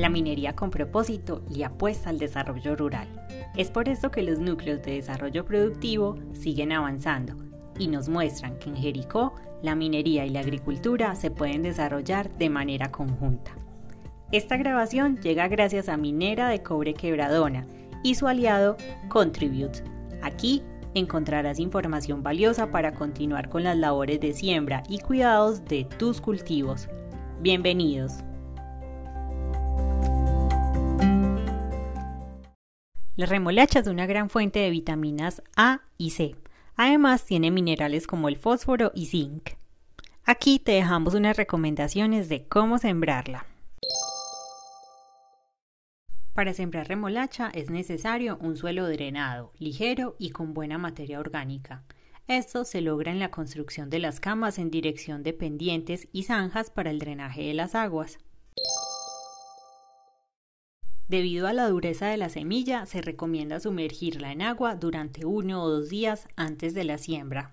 La minería con propósito le apuesta al desarrollo rural. Es por eso que los núcleos de desarrollo productivo siguen avanzando y nos muestran que en Jericó la minería y la agricultura se pueden desarrollar de manera conjunta. Esta grabación llega gracias a Minera de Cobre Quebradona y su aliado Contribute. Aquí encontrarás información valiosa para continuar con las labores de siembra y cuidados de tus cultivos. Bienvenidos. La remolacha es una gran fuente de vitaminas A y C. Además tiene minerales como el fósforo y zinc. Aquí te dejamos unas recomendaciones de cómo sembrarla. Para sembrar remolacha es necesario un suelo drenado, ligero y con buena materia orgánica. Esto se logra en la construcción de las camas en dirección de pendientes y zanjas para el drenaje de las aguas. Debido a la dureza de la semilla, se recomienda sumergirla en agua durante uno o dos días antes de la siembra.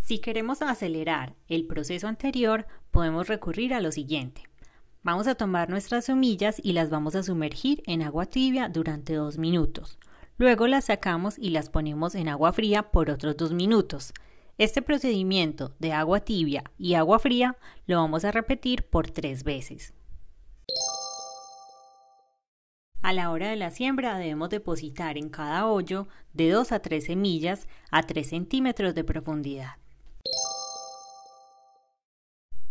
Si queremos acelerar el proceso anterior, podemos recurrir a lo siguiente. Vamos a tomar nuestras semillas y las vamos a sumergir en agua tibia durante dos minutos. Luego las sacamos y las ponemos en agua fría por otros dos minutos. Este procedimiento de agua tibia y agua fría lo vamos a repetir por tres veces. A la hora de la siembra debemos depositar en cada hoyo de 2 a 3 semillas a 3 centímetros de profundidad.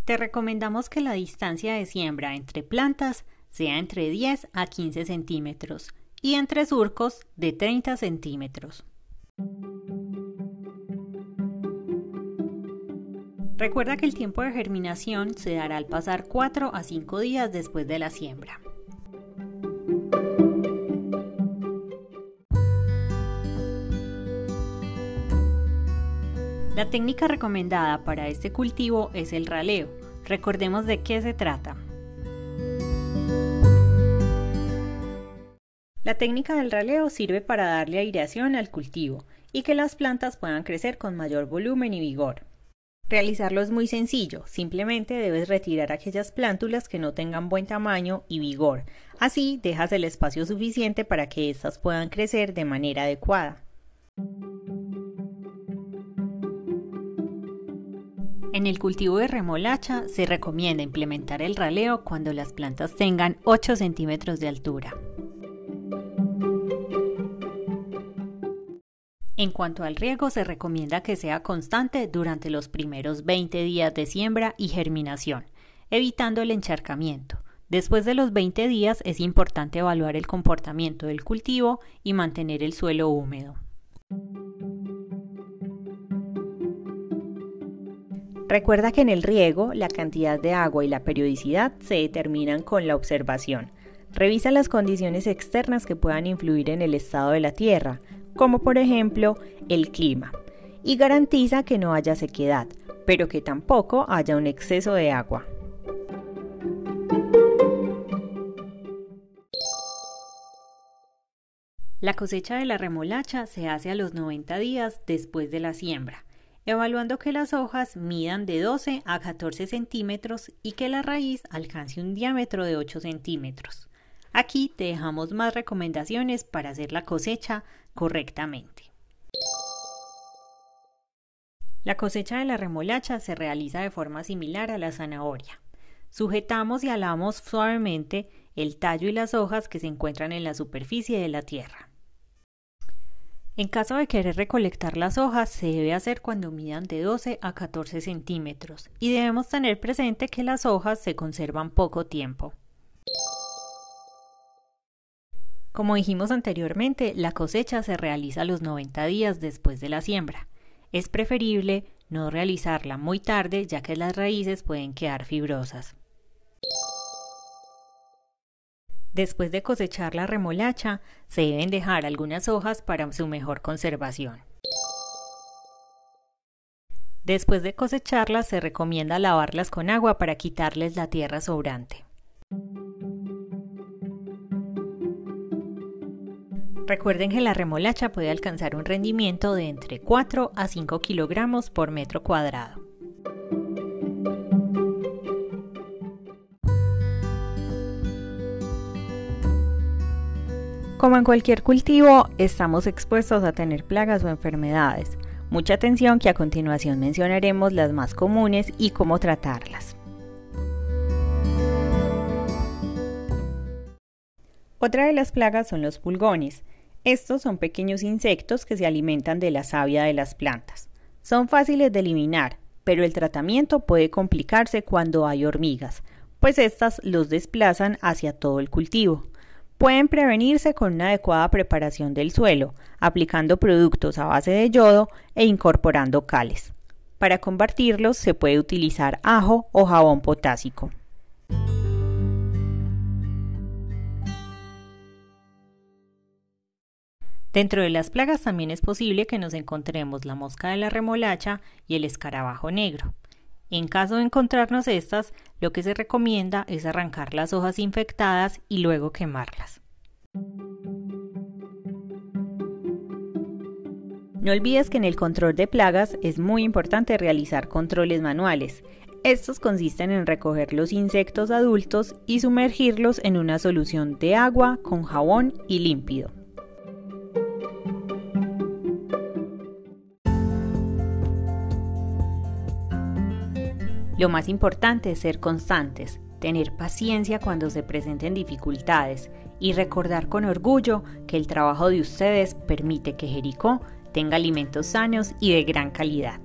Te recomendamos que la distancia de siembra entre plantas sea entre 10 a 15 centímetros y entre surcos de 30 centímetros. Recuerda que el tiempo de germinación se dará al pasar 4 a 5 días después de la siembra. La técnica recomendada para este cultivo es el raleo. Recordemos de qué se trata. La técnica del raleo sirve para darle aireación al cultivo y que las plantas puedan crecer con mayor volumen y vigor. Realizarlo es muy sencillo, simplemente debes retirar aquellas plántulas que no tengan buen tamaño y vigor. Así dejas el espacio suficiente para que éstas puedan crecer de manera adecuada. En el cultivo de remolacha se recomienda implementar el raleo cuando las plantas tengan 8 centímetros de altura. En cuanto al riego, se recomienda que sea constante durante los primeros 20 días de siembra y germinación, evitando el encharcamiento. Después de los 20 días es importante evaluar el comportamiento del cultivo y mantener el suelo húmedo. Recuerda que en el riego la cantidad de agua y la periodicidad se determinan con la observación. Revisa las condiciones externas que puedan influir en el estado de la tierra, como por ejemplo el clima, y garantiza que no haya sequedad, pero que tampoco haya un exceso de agua. La cosecha de la remolacha se hace a los 90 días después de la siembra evaluando que las hojas midan de 12 a 14 centímetros y que la raíz alcance un diámetro de 8 centímetros. Aquí te dejamos más recomendaciones para hacer la cosecha correctamente. La cosecha de la remolacha se realiza de forma similar a la zanahoria. Sujetamos y alamos suavemente el tallo y las hojas que se encuentran en la superficie de la tierra. En caso de querer recolectar las hojas, se debe hacer cuando midan de 12 a 14 centímetros y debemos tener presente que las hojas se conservan poco tiempo. Como dijimos anteriormente, la cosecha se realiza los 90 días después de la siembra. Es preferible no realizarla muy tarde ya que las raíces pueden quedar fibrosas. Después de cosechar la remolacha, se deben dejar algunas hojas para su mejor conservación. Después de cosecharlas, se recomienda lavarlas con agua para quitarles la tierra sobrante. Recuerden que la remolacha puede alcanzar un rendimiento de entre 4 a 5 kilogramos por metro cuadrado. Como en cualquier cultivo, estamos expuestos a tener plagas o enfermedades. Mucha atención que a continuación mencionaremos las más comunes y cómo tratarlas. Otra de las plagas son los pulgones. Estos son pequeños insectos que se alimentan de la savia de las plantas. Son fáciles de eliminar, pero el tratamiento puede complicarse cuando hay hormigas, pues éstas los desplazan hacia todo el cultivo. Pueden prevenirse con una adecuada preparación del suelo, aplicando productos a base de yodo e incorporando cales. Para combatirlos se puede utilizar ajo o jabón potásico. Dentro de las plagas también es posible que nos encontremos la mosca de la remolacha y el escarabajo negro. En caso de encontrarnos estas, lo que se recomienda es arrancar las hojas infectadas y luego quemarlas. No olvides que en el control de plagas es muy importante realizar controles manuales. Estos consisten en recoger los insectos adultos y sumergirlos en una solución de agua con jabón y límpido. Lo más importante es ser constantes, tener paciencia cuando se presenten dificultades y recordar con orgullo que el trabajo de ustedes permite que Jericó tenga alimentos sanos y de gran calidad.